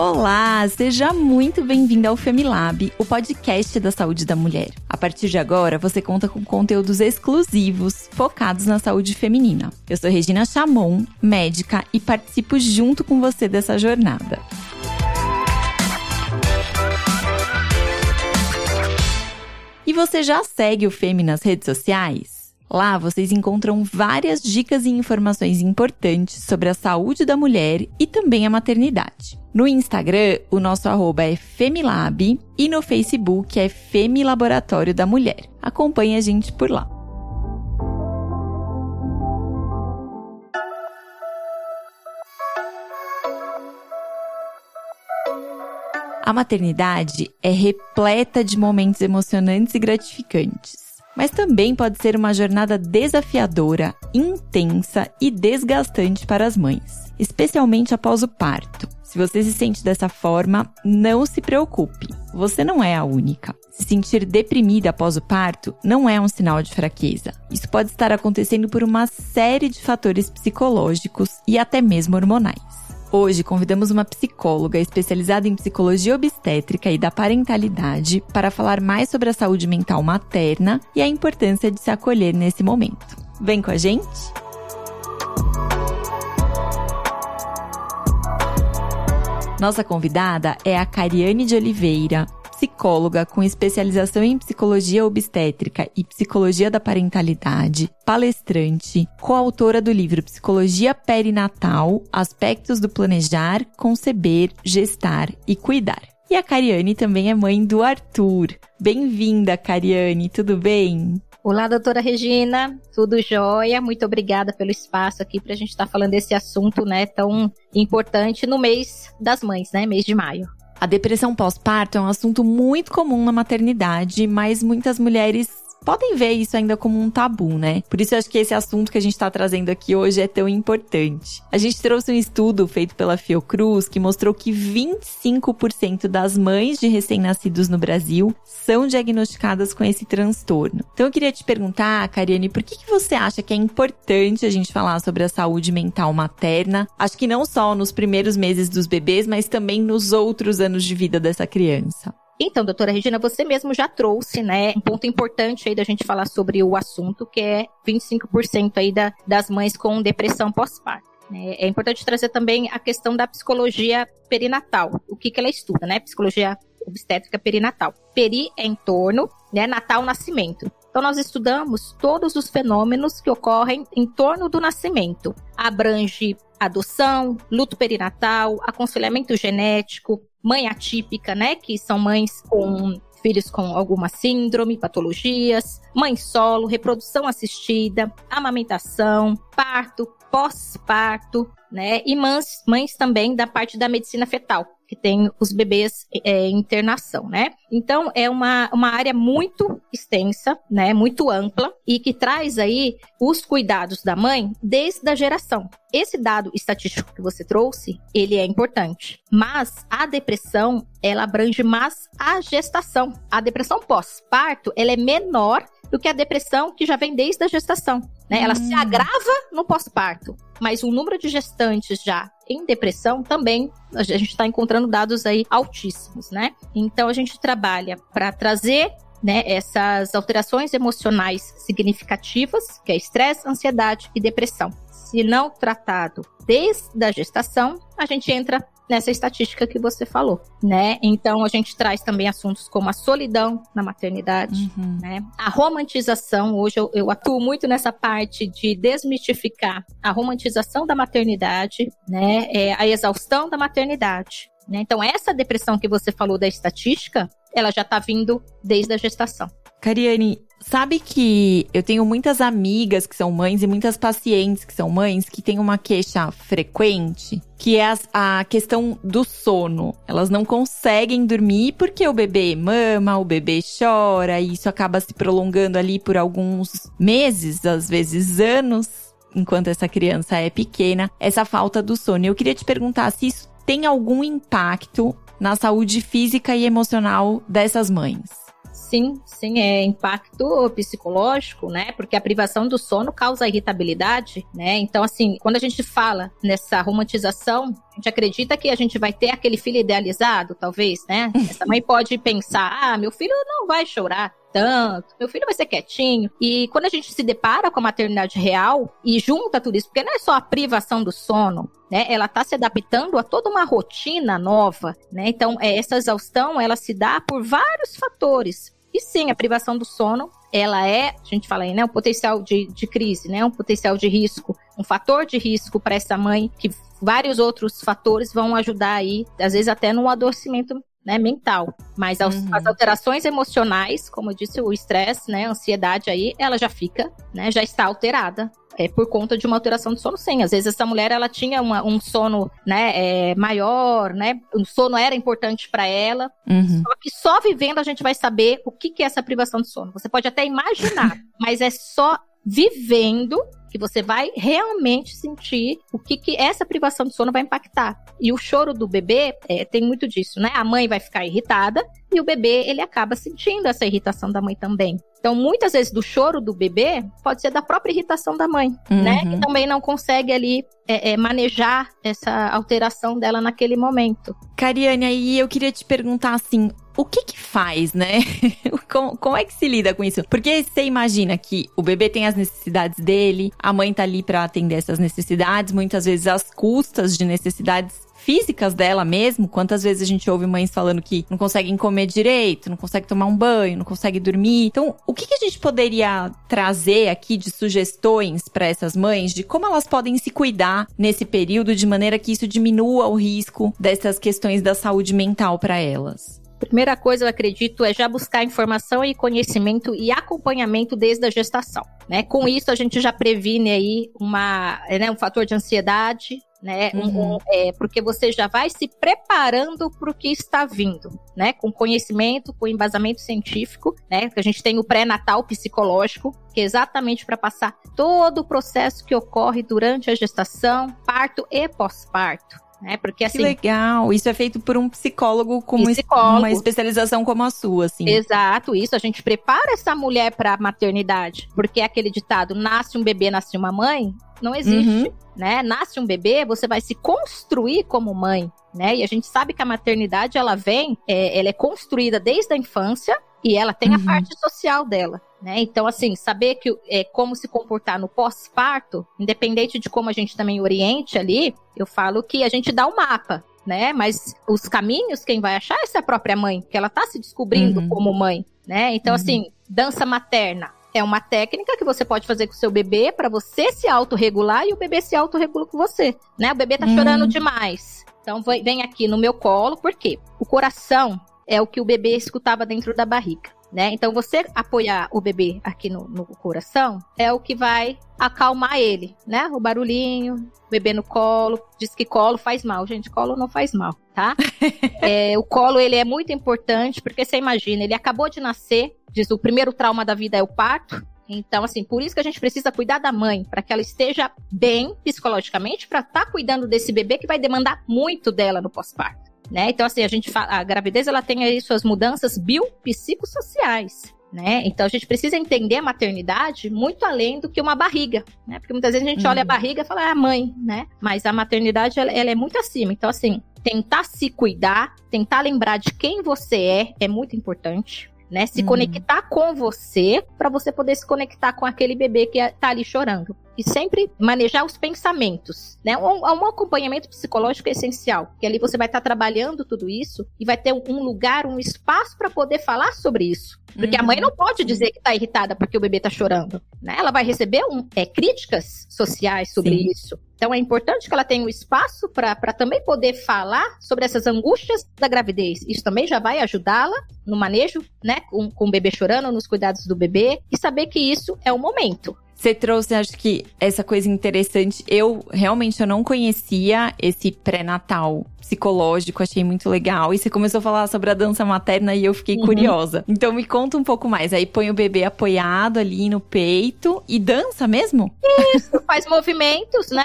Olá, seja muito bem-vinda ao Femilab, o podcast da saúde da mulher. A partir de agora, você conta com conteúdos exclusivos focados na saúde feminina. Eu sou Regina Chamon, médica, e participo junto com você dessa jornada. E você já segue o Femi nas redes sociais? Lá vocês encontram várias dicas e informações importantes sobre a saúde da mulher e também a maternidade. No Instagram, o nosso arroba é Femilab e no Facebook é Femilaboratório da Mulher. Acompanhe a gente por lá. A maternidade é repleta de momentos emocionantes e gratificantes mas também pode ser uma jornada desafiadora, intensa e desgastante para as mães, especialmente após o parto. Se você se sente dessa forma, não se preocupe, você não é a única. Se sentir deprimida após o parto não é um sinal de fraqueza. Isso pode estar acontecendo por uma série de fatores psicológicos e até mesmo hormonais. Hoje convidamos uma psicóloga especializada em psicologia obstétrica e da parentalidade para falar mais sobre a saúde mental materna e a importância de se acolher nesse momento. Vem com a gente? Nossa convidada é a Cariane de Oliveira, psicóloga com especialização em psicologia obstétrica e psicologia da parentalidade, palestrante, coautora do livro Psicologia Perinatal: Aspectos do Planejar, Conceber, Gestar e Cuidar. E a Cariane também é mãe do Arthur. Bem-vinda, Cariane, tudo bem? Olá, doutora Regina, tudo jóia? Muito obrigada pelo espaço aqui para a gente estar tá falando desse assunto, né, tão importante no mês das mães, né, mês de maio. A depressão pós-parto é um assunto muito comum na maternidade, mas muitas mulheres podem ver isso ainda como um tabu, né? Por isso eu acho que esse assunto que a gente está trazendo aqui hoje é tão importante. A gente trouxe um estudo feito pela Fiocruz que mostrou que 25% das mães de recém-nascidos no Brasil são diagnosticadas com esse transtorno. Então eu queria te perguntar, Cariane, por que, que você acha que é importante a gente falar sobre a saúde mental materna? Acho que não só nos primeiros meses dos bebês, mas também nos outros anos de vida dessa criança. Então, doutora Regina, você mesmo já trouxe, né, um ponto importante aí da gente falar sobre o assunto, que é 25% aí da, das mães com depressão pós-parto. Né. É importante trazer também a questão da psicologia perinatal. O que, que ela estuda, né? Psicologia obstétrica perinatal. Peri é em torno, né? Natal, nascimento. Então, nós estudamos todos os fenômenos que ocorrem em torno do nascimento. Abrange adoção, luto perinatal, aconselhamento genético, mãe atípica, né? Que são mães com filhos com alguma síndrome, patologias, mãe solo, reprodução assistida, amamentação, parto, pós-parto, né? E mães, mães também da parte da medicina fetal, que tem os bebês é, em internação, né? Então, é uma, uma área muito extensa, né? Muito ampla e que traz aí os cuidados da mãe desde a geração. Esse dado estatístico que você trouxe, ele é importante. Mas a depressão, ela abrange mais a gestação. A depressão pós-parto, ela é menor do que a depressão que já vem desde a gestação. Né? Ela hum. se agrava no pós-parto, mas o número de gestantes já em depressão também a gente está encontrando dados aí altíssimos, né? Então a gente trabalha para trazer né, essas alterações emocionais significativas, que é estresse, ansiedade e depressão. Se não tratado desde a gestação, a gente entra nessa estatística que você falou, né? Então a gente traz também assuntos como a solidão na maternidade, uhum. né? A romantização, hoje eu, eu, atuo muito nessa parte de desmistificar a romantização da maternidade, né? É, a exaustão da maternidade. Né? Então essa depressão que você falou da estatística, ela já está vindo desde a gestação. Cariane, Sabe que eu tenho muitas amigas que são mães e muitas pacientes que são mães que têm uma queixa frequente, que é a, questão do sono. Elas não conseguem dormir porque o bebê mama, o bebê chora, e isso acaba se prolongando ali por alguns meses, às vezes anos, enquanto essa criança é pequena, essa falta do sono. Eu queria te perguntar se isso tem algum impacto na saúde física e emocional dessas mães. Sim, sim, é impacto psicológico, né? Porque a privação do sono causa irritabilidade, né? Então, assim, quando a gente fala nessa romantização, a gente acredita que a gente vai ter aquele filho idealizado, talvez, né? Essa mãe pode pensar: ah, meu filho não vai chorar tanto, meu filho vai ser quietinho. E quando a gente se depara com a maternidade real e junta tudo isso, porque não é só a privação do sono, né? Ela está se adaptando a toda uma rotina nova, né? Então, é, essa exaustão, ela se dá por vários fatores. E sim, a privação do sono, ela é, a gente fala aí, né, um potencial de, de crise, né, um potencial de risco, um fator de risco para essa mãe, que vários outros fatores vão ajudar aí, às vezes até no adoecimento né, mental. Mas as, uhum. as, alterações emocionais, como eu disse, o estresse, né, a ansiedade aí, ela já fica, né, já está alterada é por conta de uma alteração do sono, sim. Às vezes essa mulher ela tinha uma, um sono né, é, maior, né? O sono era importante para ela. Uhum. Só que só vivendo a gente vai saber o que, que é essa privação de sono. Você pode até imaginar, mas é só vivendo que você vai realmente sentir o que, que essa privação de sono vai impactar. E o choro do bebê é, tem muito disso, né? A mãe vai ficar irritada e o bebê ele acaba sentindo essa irritação da mãe também. Então, muitas vezes do choro do bebê pode ser da própria irritação da mãe, uhum. né? Que também não consegue ali é, é, manejar essa alteração dela naquele momento. Cariane, aí eu queria te perguntar assim, o que que faz, né? como, como, é que se lida com isso? Porque você imagina que o bebê tem as necessidades dele, a mãe tá ali para atender essas necessidades, muitas vezes as custas de necessidades físicas dela mesmo. Quantas vezes a gente ouve mães falando que não conseguem comer direito, não conseguem tomar um banho, não conseguem dormir. Então, o que, que a gente poderia trazer aqui de sugestões para essas mães de como elas podem se cuidar nesse período de maneira que isso diminua o risco dessas questões da saúde mental para elas? Primeira coisa, eu acredito, é já buscar informação e conhecimento e acompanhamento desde a gestação. Né? Com isso, a gente já previne aí uma, né, um fator de ansiedade, né? Uhum. Um, é, porque você já vai se preparando para o que está vindo, né? Com conhecimento, com embasamento científico, né? Que a gente tem o pré-natal psicológico, que é exatamente para passar todo o processo que ocorre durante a gestação, parto e pós-parto. Né? Porque, assim, que legal! Isso é feito por um psicólogo com psicólogo. uma especialização como a sua, assim. Exato, isso. A gente prepara essa mulher para a maternidade. Porque é aquele ditado, nasce um bebê, nasce uma mãe, não existe. Uhum. Né? Nasce um bebê, você vai se construir como mãe, né? E a gente sabe que a maternidade ela vem, é, ela é construída desde a infância e ela tem uhum. a parte social dela. Né? Então, assim, saber que é, como se comportar no pós-parto, independente de como a gente também oriente ali, eu falo que a gente dá o um mapa, né? Mas os caminhos, quem vai achar é essa própria mãe, que ela tá se descobrindo uhum. como mãe, né? Então, uhum. assim, dança materna. É uma técnica que você pode fazer com o seu bebê para você se autorregular e o bebê se autorregula com você, né? O bebê tá uhum. chorando demais. Então, vem aqui no meu colo, por quê? O coração é o que o bebê escutava dentro da barriga né? Então você apoiar o bebê aqui no, no, coração é o que vai acalmar ele, né? O barulhinho, bebê no colo, diz que colo faz mal, gente, colo não faz mal, tá? é, o colo ele é muito importante porque você imagina, ele acabou de nascer, diz o primeiro trauma da vida é o parto, então, assim, por isso que a gente precisa cuidar da mãe, para que ela esteja bem psicologicamente, para estar tá cuidando desse bebê que vai demandar muito dela no pós-parto. Né? Então, assim, a gente fala, a gravidez ela tem aí suas mudanças biopsicossociais. Né? Então a gente precisa entender a maternidade muito além do que uma barriga, né? Porque muitas vezes a gente uhum. olha a uhum. barriga e fala, é a mãe, né? Mas a maternidade ela, ela, é muito acima. Então, assim, tentar se cuidar, tentar lembrar de quem você é, é muito importante né? Se uhum. conectar com você para você poder se conectar com aquele bebê que está ali chorando. E sempre manejar os pensamentos, né? Um, um acompanhamento psicológico é essencial, que ali você vai estar tá trabalhando tudo isso e vai ter um lugar, um espaço para poder falar sobre isso. Porque uhum. a mãe não pode dizer que está irritada porque o bebê está chorando, né? Ela vai receber um, é, críticas sociais sobre Sim. isso. Então é importante que ela tenha um espaço para também poder falar sobre essas angústias da gravidez. Isso também já vai ajudá-la no manejo, né, com, com o bebê chorando, nos cuidados do bebê e saber que isso é o momento. Você trouxe, acho que, essa coisa interessante. Eu realmente eu não conhecia esse pré-natal psicológico, achei muito legal. E você começou a falar sobre a dança materna e eu fiquei uhum. curiosa. Então me conta um pouco mais. Aí põe o bebê apoiado ali no peito e dança mesmo? Isso, faz movimentos, né?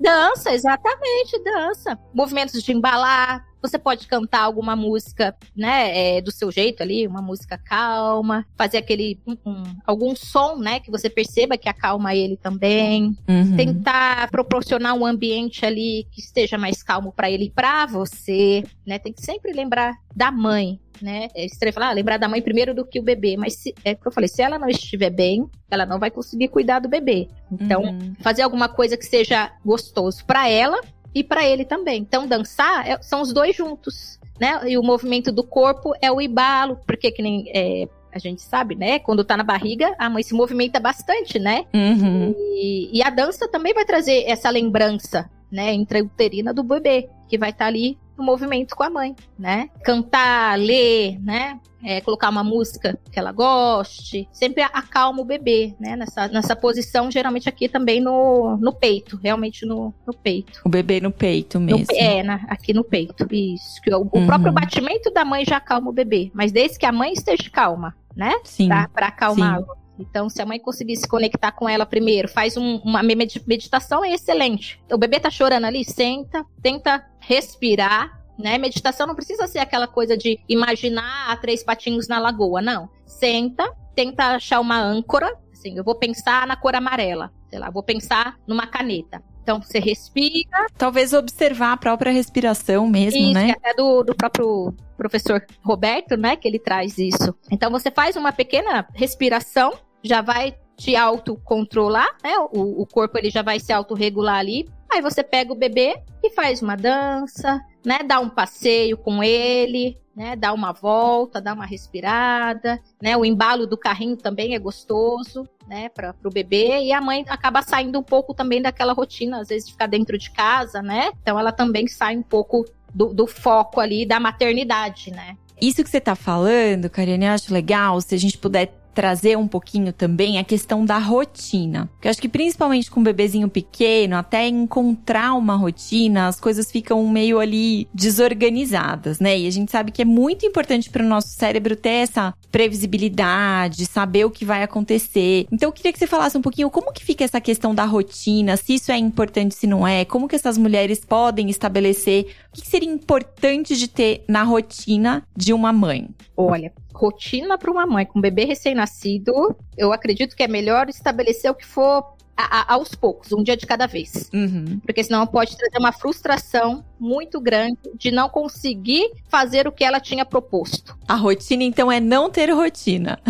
Dança, exatamente, dança. Movimentos de embalar, Você pode cantar alguma música, né, é, do seu jeito ali, uma música calma, fazer aquele um, um, algum som, né, que você perceba que acalma ele também. Uhum. Tentar proporcionar um ambiente ali que esteja mais calmo para ele e para você, né? Tem que sempre lembrar da mãe, né? É estranho falar, ah, lembrar da mãe primeiro do que o bebê, mas se, é o que eu falei, se ela não estiver bem, ela não vai conseguir cuidar do bebê. Então, uhum. fazer alguma coisa que seja gostoso para ela e para ele também. Então, dançar é, são os dois juntos, né? E o movimento do corpo é o ibalo, porque que nem é, a gente sabe, né? Quando tá na barriga, a mãe se movimenta bastante, né? Uhum. E, e, a dança também vai trazer essa lembrança, né? Intrauterina do bebê, que vai estar tá ali no movimento com a mãe, né? Cantar, ler, né? É, colocar uma música que ela goste, sempre acalma o bebê, né? Nessa, nessa posição, geralmente aqui também no, no peito, realmente no, no peito. O bebê no peito mesmo. No, é, na, aqui no peito, isso. Que o, o uhum. próprio batimento da mãe já acalma o bebê, mas desde que a mãe esteja calma, né? Sim. Pra, pra acalmá-lo. Então, se a mãe conseguir se conectar com ela primeiro, faz um, uma meditação, é excelente. O bebê tá chorando ali, senta, tenta respirar, né? Meditação não precisa ser aquela coisa de imaginar a três patinhos na lagoa, não. Senta, tenta achar uma âncora, assim, eu vou pensar na cor amarela, sei lá, vou pensar numa caneta. Então você respira. Talvez observar a própria respiração mesmo, isso, né? Até do, do próprio professor Roberto, né? Que ele traz isso. Então você faz uma pequena respiração, já vai te autocontrolar, né? O, o corpo ele já vai se autorregular ali. Aí você pega o bebê e faz uma dança, né? Dá um passeio com ele, né? Dá uma volta, dá uma respirada, né? O embalo do carrinho também é gostoso, né? Para o bebê e a mãe acaba saindo um pouco também daquela rotina, às vezes de ficar dentro de casa, né? Então ela também sai um pouco do, do foco ali da maternidade, né? Isso que você está falando, Karine, eu acho legal se a gente puder trazer um pouquinho também a questão da rotina. Porque eu acho que principalmente com um bebezinho pequeno, até encontrar uma rotina, as coisas ficam meio ali desorganizadas, né? E a gente sabe que é muito importante para o nosso cérebro ter essa previsibilidade, saber o que vai acontecer. Então eu queria que você falasse um pouquinho como que fica essa questão da rotina, se isso é importante, se não é, como que essas mulheres podem estabelecer, o que seria importante de ter na rotina de uma mãe? Olha, rotina para uma mãe com um bebê recém-nascido, eu acredito que é melhor estabelecer o que for a, a, aos poucos, um dia de cada vez. Uhum. Porque senão pode trazer uma frustração muito grande de não conseguir fazer o que ela tinha proposto. A rotina, então, é não ter rotina.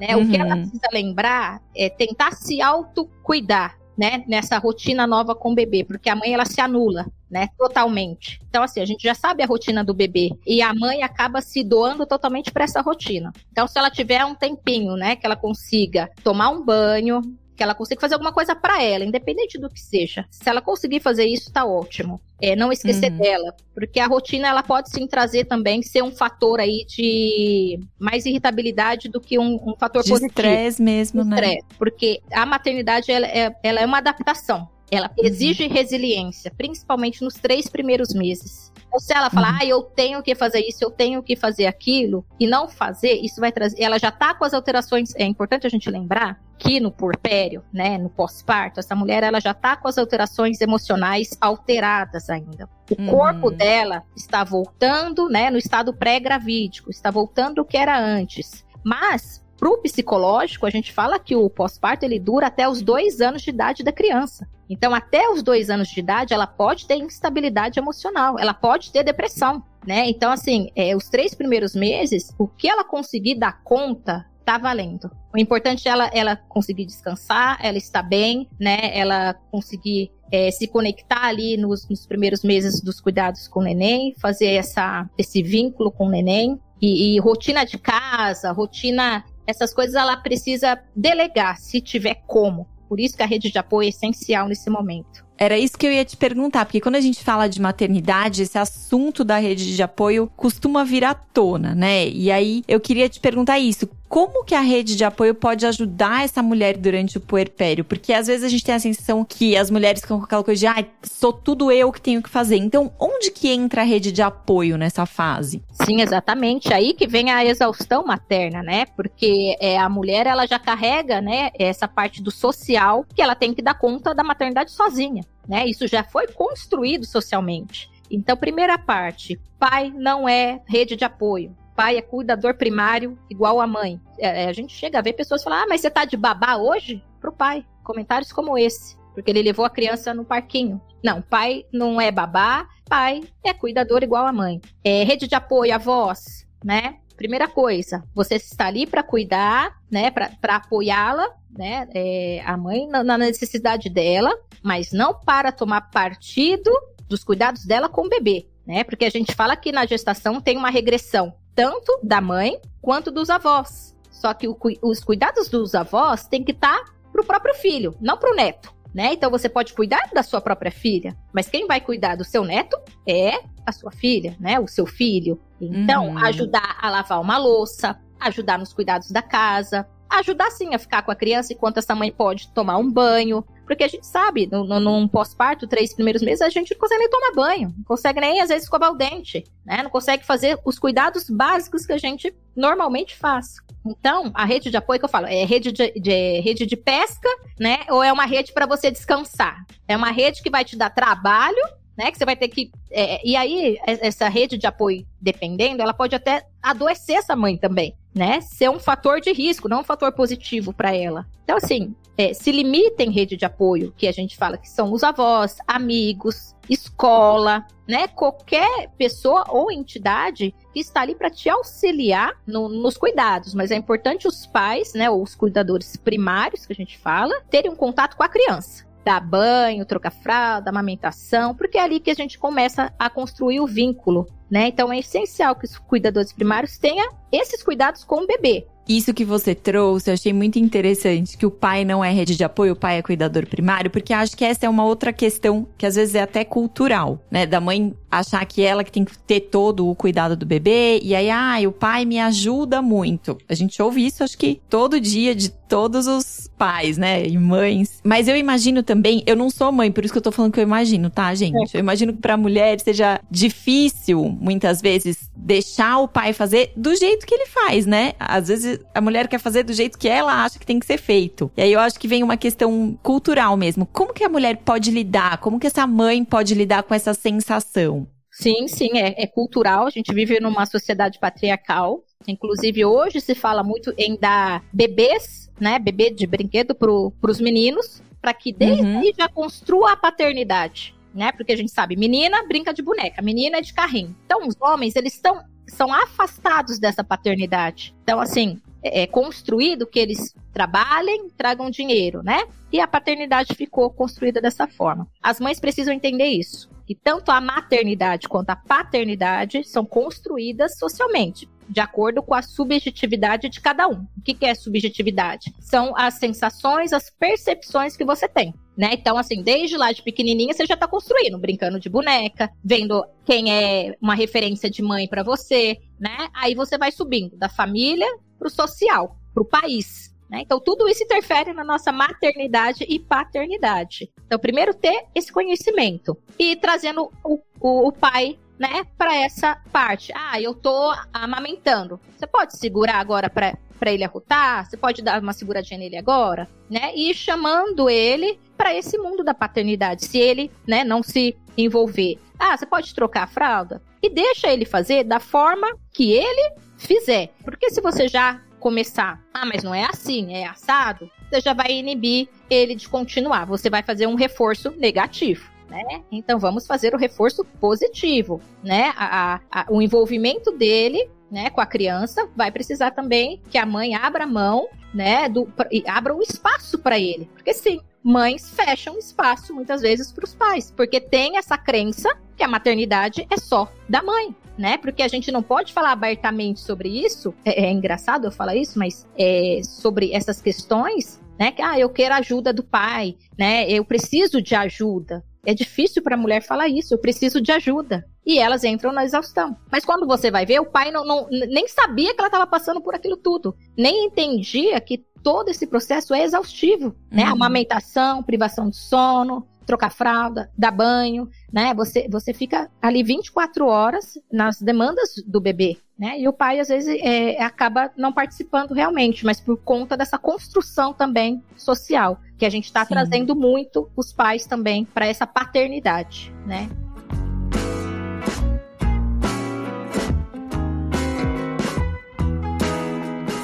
né? Uhum. O que ela uhum. precisa lembrar é tentar se autocuidar né, nessa rotina nova com o bebê, porque a mãe ela se anula, né, totalmente. Então assim, a gente já sabe a rotina do bebê e a mãe acaba se doando totalmente para essa rotina. Então se ela tiver um tempinho, né, que ela consiga tomar um banho, que ela consiga fazer alguma coisa para ela, independente do que seja. Se ela conseguir fazer isso, tá ótimo. É, não esquecer uhum. dela, porque a rotina ela pode sim trazer também ser um fator aí de mais irritabilidade do que um, um fator de positivo. Estresse mesmo, né? Estresse, porque a maternidade ela é, ela é uma adaptação. Ela uhum. exige resiliência, principalmente nos três primeiros meses. Ou se ela falar, uhum. ah, eu tenho que fazer isso, eu tenho que fazer aquilo, e não fazer, isso vai trazer. Ela já tá com as alterações. É importante a gente lembrar que no porpério, né, no pós-parto, essa mulher ela já tá com as alterações emocionais alteradas ainda. O uhum. corpo dela está voltando, né, no estado pré-gravídico, está voltando o que era antes. Mas para o psicológico, a gente fala que o pós-parto ele dura até os dois anos de idade da criança. Então, até os dois anos de idade, ela pode ter instabilidade emocional, ela pode ter depressão, né? Então, assim, é, os três primeiros meses, o que ela conseguir dar conta, tá valendo. O importante é ela, ela conseguir descansar, ela estar bem, né? Ela conseguir é, se conectar ali nos, nos, primeiros meses dos cuidados com o neném, fazer essa, esse vínculo com o neném. E, e rotina de casa, rotina essas coisas ela precisa delegar, se tiver como. Por isso que a rede de apoio é essencial nesse momento. Era isso que eu ia te perguntar, porque quando a gente fala de maternidade, esse assunto da rede de apoio costuma vir à tona, né? E aí eu queria te perguntar isso. como que a rede de apoio pode ajudar essa mulher durante o puerpério? Porque às vezes a gente tem a sensação que as mulheres ficam com aquela coisa de, ah, sou tudo eu que tenho que fazer. Então, onde que entra a rede de apoio nessa fase? Sim, exatamente. Aí que vem a exaustão materna, né? Porque é, a mulher, ela já carrega, né, essa parte do social que ela tem que dar conta da maternidade sozinha, né? Isso já foi construído socialmente. Então, primeira parte, pai não é rede de apoio. Pai é cuidador primário igual a mãe. É, é a gente chega a ver pessoas falar: ah, mas você tá de babá hoje? Pro pai. Comentários como esse. Porque ele levou a criança no parquinho. Não, pai não é babá, pai é cuidador igual a mãe. É, rede de apoio, avós, né? Primeira coisa, você está ali para cuidar, né? Para apoiá-la, né? É, a mãe na, na necessidade dela, mas não para tomar partido dos cuidados dela com o bebê, né? Porque a gente fala que na gestação tem uma regressão tanto da mãe quanto dos avós. Só que o, os cuidados dos avós tem que estar tá pro próprio filho, não pro neto. Né? Então você pode cuidar da sua própria filha, mas quem vai cuidar do seu neto é a sua filha, né? O seu filho. Então, uhum. ajudar a lavar uma louça, ajudar nos cuidados da casa, ajudar sim a ficar com a criança enquanto essa mãe pode tomar um banho. Porque a gente sabe, no, no, num pós-parto, três primeiros meses, a gente não consegue nem tomar banho, não consegue nem, às vezes, escovar o dente, né? Não consegue fazer os cuidados básicos que a gente normalmente faz. Então, a rede de apoio que eu falo é rede de, de rede de pesca, né? Ou é uma rede para você descansar? É uma rede que vai te dar trabalho, né? Que você vai ter que. É, e aí, essa rede de apoio, dependendo, ela pode até adoecer essa mãe também, né? Ser um fator de risco, não um fator positivo para ela. Então, assim, é, se limita em rede de apoio, que a gente fala que são os avós, amigos, escola, né? Qualquer pessoa ou entidade que está ali para te auxiliar no, nos cuidados, mas é importante os pais, né, ou os cuidadores primários que a gente fala, terem um contato com a criança dar banho, trocar fralda, amamentação, porque é ali que a gente começa a construir o vínculo, né? Então é essencial que os cuidadores primários tenham esses cuidados com o bebê. Isso que você trouxe, eu achei muito interessante, que o pai não é rede de apoio, o pai é cuidador primário, porque acho que essa é uma outra questão que às vezes é até cultural, né? Da mãe achar que ela que tem que ter todo o cuidado do bebê, e aí, ah, o pai me ajuda muito. A gente ouve isso, acho que todo dia, de todos os pais, né? E mães. Mas eu imagino também, eu não sou mãe, por isso que eu tô falando que eu imagino, tá, gente? Eu imagino que pra mulher seja difícil, muitas vezes, deixar o pai fazer do jeito que ele faz, né? Às vezes a mulher quer fazer do jeito que ela acha que tem que ser feito. E aí eu acho que vem uma questão cultural mesmo. Como que a mulher pode lidar? Como que essa mãe pode lidar com essa sensação? Sim, sim, é, é cultural. A gente vive numa sociedade patriarcal. Inclusive, hoje se fala muito em dar bebês, né? Bebê de brinquedo para os meninos, para que desde uhum. aí já construa a paternidade. Né? Porque a gente sabe, menina brinca de boneca, menina é de carrinho. Então, os homens, eles estão são afastados dessa paternidade. Então, assim, é, é construído que eles trabalhem, tragam dinheiro, né? E a paternidade ficou construída dessa forma. As mães precisam entender isso. Que tanto a maternidade quanto a paternidade são construídas socialmente, de acordo com a subjetividade de cada um. O que, que é subjetividade? São as sensações, as percepções que você tem. Né? Então, assim, desde lá de pequenininha você já tá construindo, brincando de boneca, vendo quem é uma referência de mãe para você, né? Aí você vai subindo da família pro social, pro país. Né? Então, tudo isso interfere na nossa maternidade e paternidade. Então, primeiro, ter esse conhecimento e trazendo o, o, o pai né, para essa parte. Ah, eu tô amamentando. Você pode segurar agora para para ele arrotar, você pode dar uma seguradinha nele agora, né? E chamando ele para esse mundo da paternidade, se ele, né, não se envolver. Ah, você pode trocar a fralda e deixa ele fazer da forma que ele fizer. Porque se você já começar, ah, mas não é assim, é assado, você já vai inibir ele de continuar. Você vai fazer um reforço negativo. Né? Então vamos fazer o reforço positivo, né? A, a, o envolvimento dele, né, com a criança, vai precisar também que a mãe abra mão, né, do, e abra um espaço para ele, porque sim, mães fecham espaço muitas vezes para os pais, porque tem essa crença que a maternidade é só da mãe né? Porque a gente não pode falar abertamente sobre isso. É, é engraçado eu falar isso, mas é, sobre essas questões, né? Que ah, eu quero ajuda do pai, né? Eu preciso de ajuda. É difícil para a mulher falar isso. Eu preciso de ajuda. e elas entram na exaustão. Mas quando você vai ver, o pai não, não nem sabia que ela estava passando por aquilo tudo, nem entendia que todo esse processo é exaustivo, né? Uhum. Amamentação, privação de sono, trocar fralda, dar banho, né? Você, você fica ali 24 horas nas demandas do bebê, né? E o pai, às vezes, é, acaba não participando realmente, mas por conta dessa construção também social, que a gente está trazendo muito os pais também para essa paternidade, né?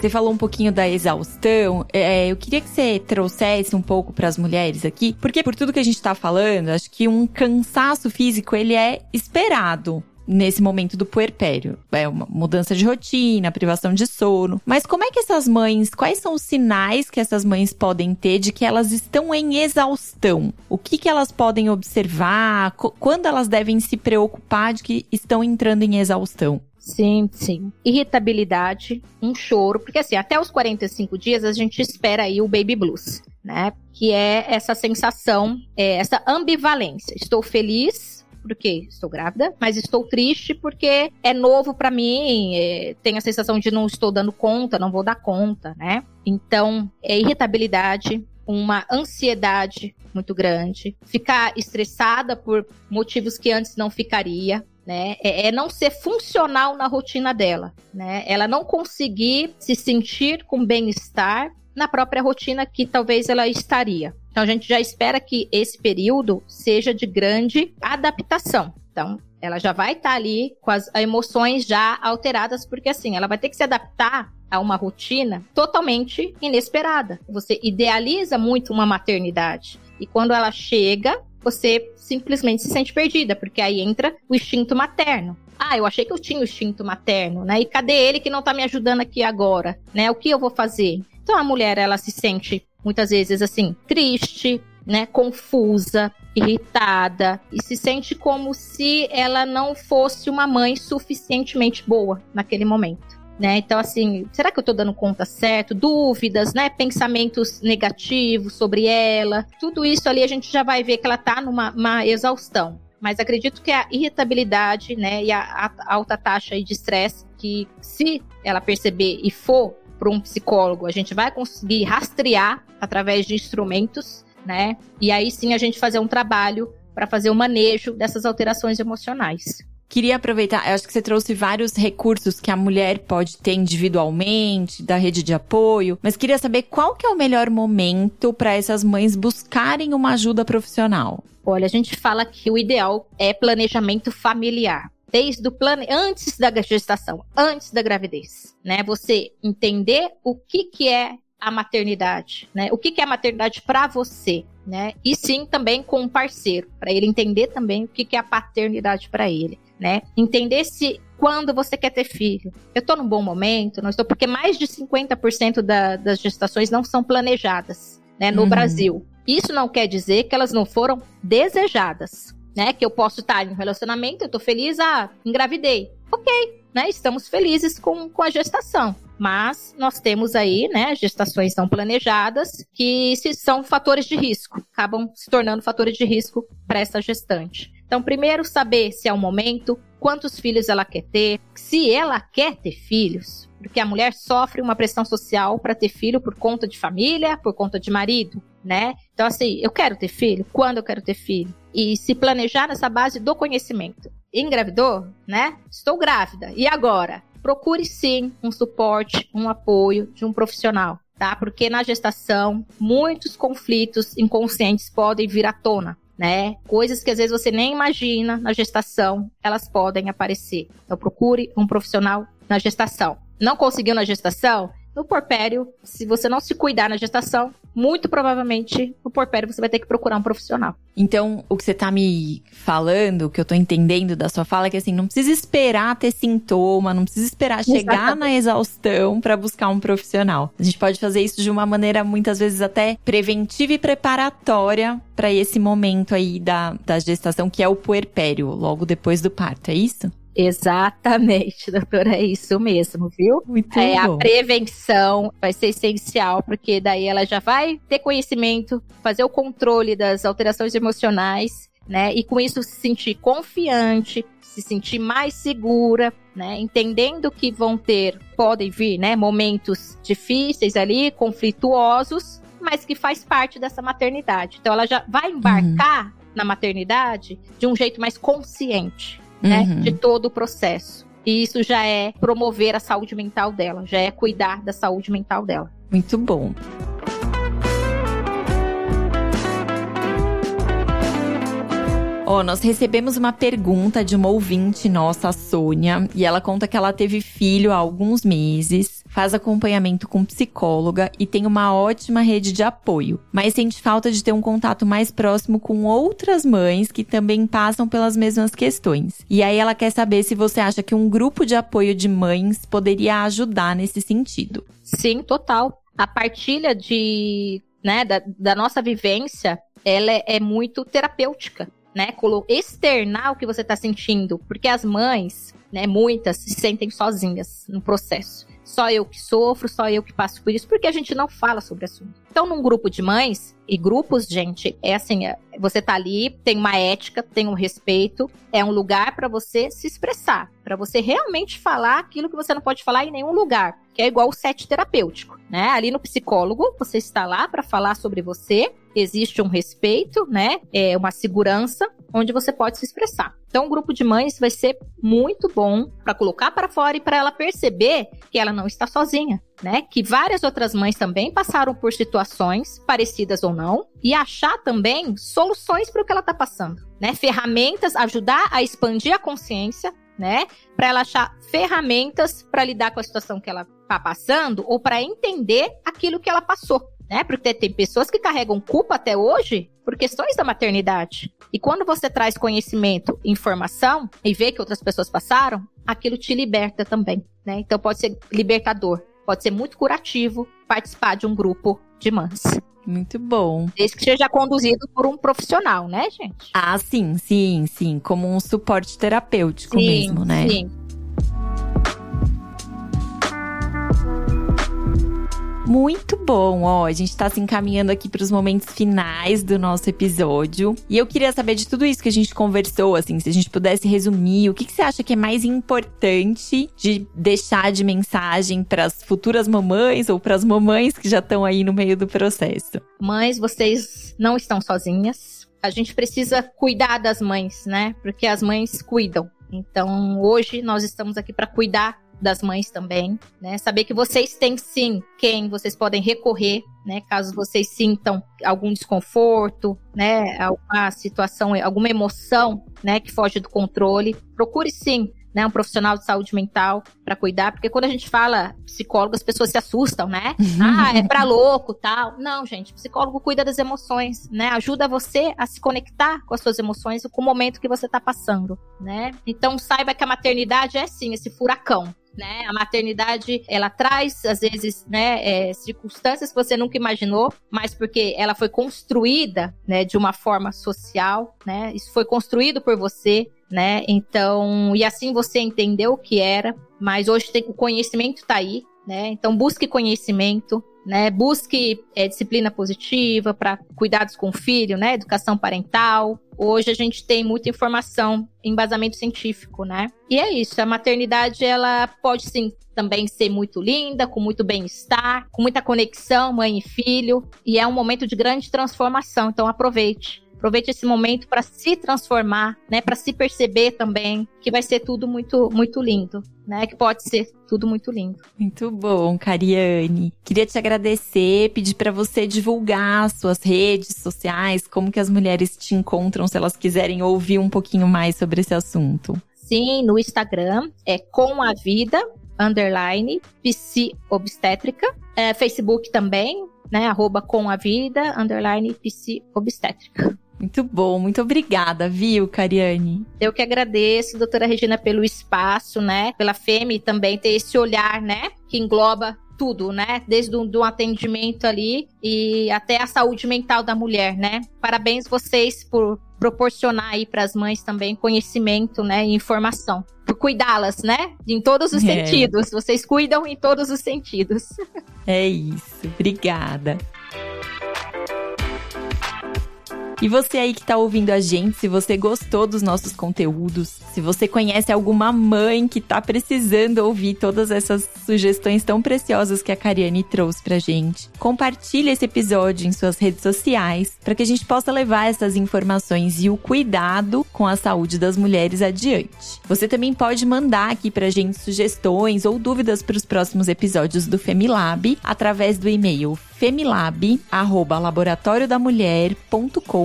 Você falou um pouquinho da exaustão. É, eu queria que você trouxesse um pouco para as mulheres aqui, porque por tudo que a gente está falando, acho que um cansaço físico ele é esperado nesse momento do puerpério. É uma mudança de rotina, privação de sono. Mas como é que essas mães, quais são os sinais que essas mães podem ter de que elas estão em exaustão? O que, que elas podem observar? Quando elas devem se preocupar de que estão entrando em exaustão? Sim, sim. Irritabilidade, um choro, porque assim, até os 45 dias a gente espera aí o baby blues, né? Que é essa sensação, é, essa ambivalência. Estou feliz porque estou grávida, mas estou triste porque é novo para mim, é, tenho a sensação de não estou dando conta, não vou dar conta, né? Então, é irritabilidade, uma ansiedade muito grande, ficar estressada por motivos que antes não ficaria, né? É, é, não ser funcional na rotina dela, né? Ela não conseguir se sentir com bem-estar na própria rotina que talvez ela estaria. Então a gente já espera que esse período seja de grande adaptação. Então, ela já vai estar tá ali com as emoções já alteradas, porque assim, ela vai ter que se adaptar a uma rotina totalmente inesperada. Você idealiza muito uma maternidade. E quando ela chega, você simplesmente se sente perdida, porque aí entra o instinto materno. Ah, eu achei que eu tinha o instinto materno, né? E cadê ele que não tá me ajudando aqui agora, né? O que eu vou fazer? Então a mulher, ela se sente muitas vezes assim, triste, né, confusa, irritada e se sente como se ela não fosse uma mãe suficientemente boa naquele momento né? Então, assim, será que eu tô dando conta certo? Dúvidas, né? Pensamentos negativos sobre ela. Tudo isso ali a gente já vai ver que ela tá numa exaustão. Mas acredito que a irritabilidade, né, e a, a alta taxa de estresse, que se ela perceber e for para um psicólogo, a gente vai conseguir rastrear através de instrumentos, né? E aí sim a gente fazer um trabalho para fazer o manejo dessas alterações emocionais. Queria aproveitar, acho que você trouxe vários recursos que a mulher pode ter individualmente, da rede de apoio, mas queria saber qual que é o melhor momento para essas mães buscarem uma ajuda profissional. Olha, a gente fala que o ideal é planejamento familiar desde o plano antes da gestação, antes da gravidez, né? Você entender o que que é a maternidade, né? O que que é a maternidade para você, né? E sim também com um parceiro, para ele entender também o que que é a paternidade para ele né? Entender se quando você quer ter filho. Eu estou num bom momento, não estou, porque mais de 50% da, das gestações não são planejadas, né, no uhum. Brasil. Isso não quer dizer que elas não foram desejadas, né? Que eu posso estar em um relacionamento, eu estou feliz, ah, engravidei. Ok, né? Estamos felizes com, com a gestação. Mas nós temos aí, né, gestações não planejadas que se são fatores de risco, acabam se tornando fatores de risco para essa gestante. Então, primeiro, saber se é o momento, quantos filhos ela quer ter, se ela quer ter filhos, porque a mulher sofre uma pressão social para ter filho por conta de família, por conta de marido, né? Então, assim, eu quero ter filho, quando eu quero ter filho? E se planejar nessa base do conhecimento. Engravidou, né? Estou grávida. E agora? Procure sim um suporte, um apoio de um profissional, tá? Porque na gestação, muitos conflitos inconscientes podem vir à tona né? Coisas que às vezes você nem imagina na gestação, elas podem aparecer. Então procure um profissional na gestação. Não conseguiu na gestação? No porpério, se você não se cuidar na gestação, muito provavelmente no porpério você vai ter que procurar um profissional. Então, o que você tá me falando, o que eu tô entendendo da sua fala é que assim, não precisa esperar ter sintoma, não precisa esperar chegar Exatamente. na exaustão para buscar um profissional. A gente pode fazer isso de uma maneira muitas vezes até preventiva e preparatória para esse momento aí da, da gestação, que é o puerpério, logo depois do parto, é isso? Exatamente, doutora, é isso mesmo, viu? Muito é, bom. A prevenção vai ser essencial, porque daí ela já vai ter conhecimento, fazer o controle das alterações emocionais né? E com isso se sentir confiante, se sentir mais segura, né? Entendendo que vão ter, podem vir, né? Momentos difíceis ali, conflituosos, mas que faz parte dessa maternidade. Então ela já vai embarcar uhum. na maternidade de um jeito mais consciente, né? Uhum. De todo o processo. E isso já é promover a saúde mental dela, já é cuidar da saúde mental dela. Muito bom. Ó, oh, nós recebemos uma pergunta de uma ouvinte nossa, a Sônia, e ela conta que ela teve filho há alguns meses, faz acompanhamento com psicóloga e tem uma ótima rede de apoio, mas sente falta de ter um contato mais próximo com outras mães que também passam pelas mesmas questões. E aí ela quer saber se você acha que um grupo de apoio de mães poderia ajudar nesse sentido. Sim, total. A partilha de, né, da, da nossa vivência, ela é, é muito terapêutica né? Externar o que você está sentindo. Porque as mães, né, muitas se sentem sozinhas no processo. Só eu que sofro, só eu que passo por isso, porque a gente não fala sobre assunto. Então, num grupo de mães, e grupos, gente, é assim, é, você tá ali, tem uma ética, tem um respeito, é um lugar para você se expressar, para você realmente falar aquilo que você não pode falar em nenhum lugar, que é igual o set terapêutico, né? Ali no psicólogo, você está lá para falar sobre você, existe um respeito, né? É uma segurança onde você pode se expressar. Então, um grupo de mães vai ser muito bom para colocar para fora e para ela perceber que ela não está sozinha, né? Que várias outras mães também passaram por situações parecidas ou não e achar também soluções para o que ela está passando, né? Ferramentas, ajudar a expandir a consciência, né? Para ela achar ferramentas para lidar com a situação que ela está passando ou para entender aquilo que ela passou né? Porque tem pessoas que carregam culpa até hoje por questões da maternidade. E quando você traz conhecimento, informação e vê que outras pessoas passaram, aquilo te liberta também, né? Então pode ser libertador, pode ser muito curativo participar de um grupo de mães. Muito bom. Desde que seja conduzido por um profissional, né, gente? Ah, sim, sim, sim. Como um suporte terapêutico sim, mesmo, né? Sim. Muito bom, ó. A gente tá se encaminhando aqui para os momentos finais do nosso episódio. E eu queria saber de tudo isso que a gente conversou, assim, se a gente pudesse resumir, o que, que você acha que é mais importante de deixar de mensagem para as futuras mamães ou para as mamães que já estão aí no meio do processo? Mães, vocês não estão sozinhas. A gente precisa cuidar das mães, né? Porque as mães cuidam. Então, hoje nós estamos aqui para cuidar das mães também, né? Saber que vocês têm sim quem vocês podem recorrer, né? Caso vocês sintam algum desconforto, né? Alguma situação, alguma emoção, né? Que foge do controle, procure sim. Né, um profissional de saúde mental para cuidar, porque quando a gente fala psicólogo, as pessoas se assustam, né? ah, é para louco, tal. Não, gente, psicólogo cuida das emoções, né? Ajuda você a se conectar com as suas emoções, com o momento que você está passando, né? Então saiba que a maternidade é sim esse furacão, né? A maternidade, ela traz, às vezes, né, é, circunstâncias que você nunca imaginou, mas porque ela foi construída, né, de uma forma social, né? Isso foi construído por você, né? Então, e assim você entendeu o que era, mas hoje tem, o conhecimento está aí, né? Então busque conhecimento, né? Busque é, disciplina positiva para cuidados com o filho, né? Educação parental. Hoje a gente tem muita informação, embasamento científico, né? E é isso. A maternidade ela pode sim também ser muito linda, com muito bem-estar, com muita conexão mãe e filho, e é um momento de grande transformação. Então aproveite. Aproveite esse momento para se transformar, né, para se perceber também que vai ser tudo muito muito lindo, né, que pode ser tudo muito lindo. Muito bom, Cariane. Queria te agradecer, pedir para você divulgar suas redes sociais, como que as mulheres te encontram se elas quiserem ouvir um pouquinho mais sobre esse assunto. Sim, no Instagram é com a vida underline psi obstétrica, é, Facebook também, né, arroba com a vida underline psi obstétrica. Muito bom, muito obrigada, viu, Cariane? Eu que agradeço, doutora Regina, pelo espaço, né? Pela FEME também ter esse olhar, né? Que engloba tudo, né? Desde o do atendimento ali e até a saúde mental da mulher, né? Parabéns vocês por proporcionar aí para as mães também conhecimento, né, e informação, por cuidá-las, né, em todos os é. sentidos. Vocês cuidam em todos os sentidos. É isso. Obrigada. E você aí que tá ouvindo a gente, se você gostou dos nossos conteúdos, se você conhece alguma mãe que tá precisando ouvir todas essas sugestões tão preciosas que a Cariane trouxe pra gente, compartilhe esse episódio em suas redes sociais para que a gente possa levar essas informações e o cuidado com a saúde das mulheres adiante. Você também pode mandar aqui pra gente sugestões ou dúvidas para os próximos episódios do Femilab através do e-mail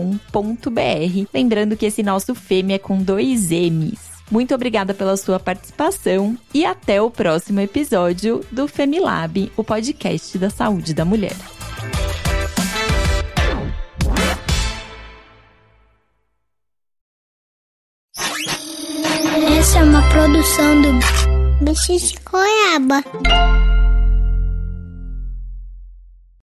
femilab@laboratoriodamulher.com.br. Lembrando que esse nosso Fêmea é com dois M's. Muito obrigada pela sua participação e até o próximo episódio do Femilab, o podcast da saúde da mulher. Essa é uma produção do Bicho de Goiaba.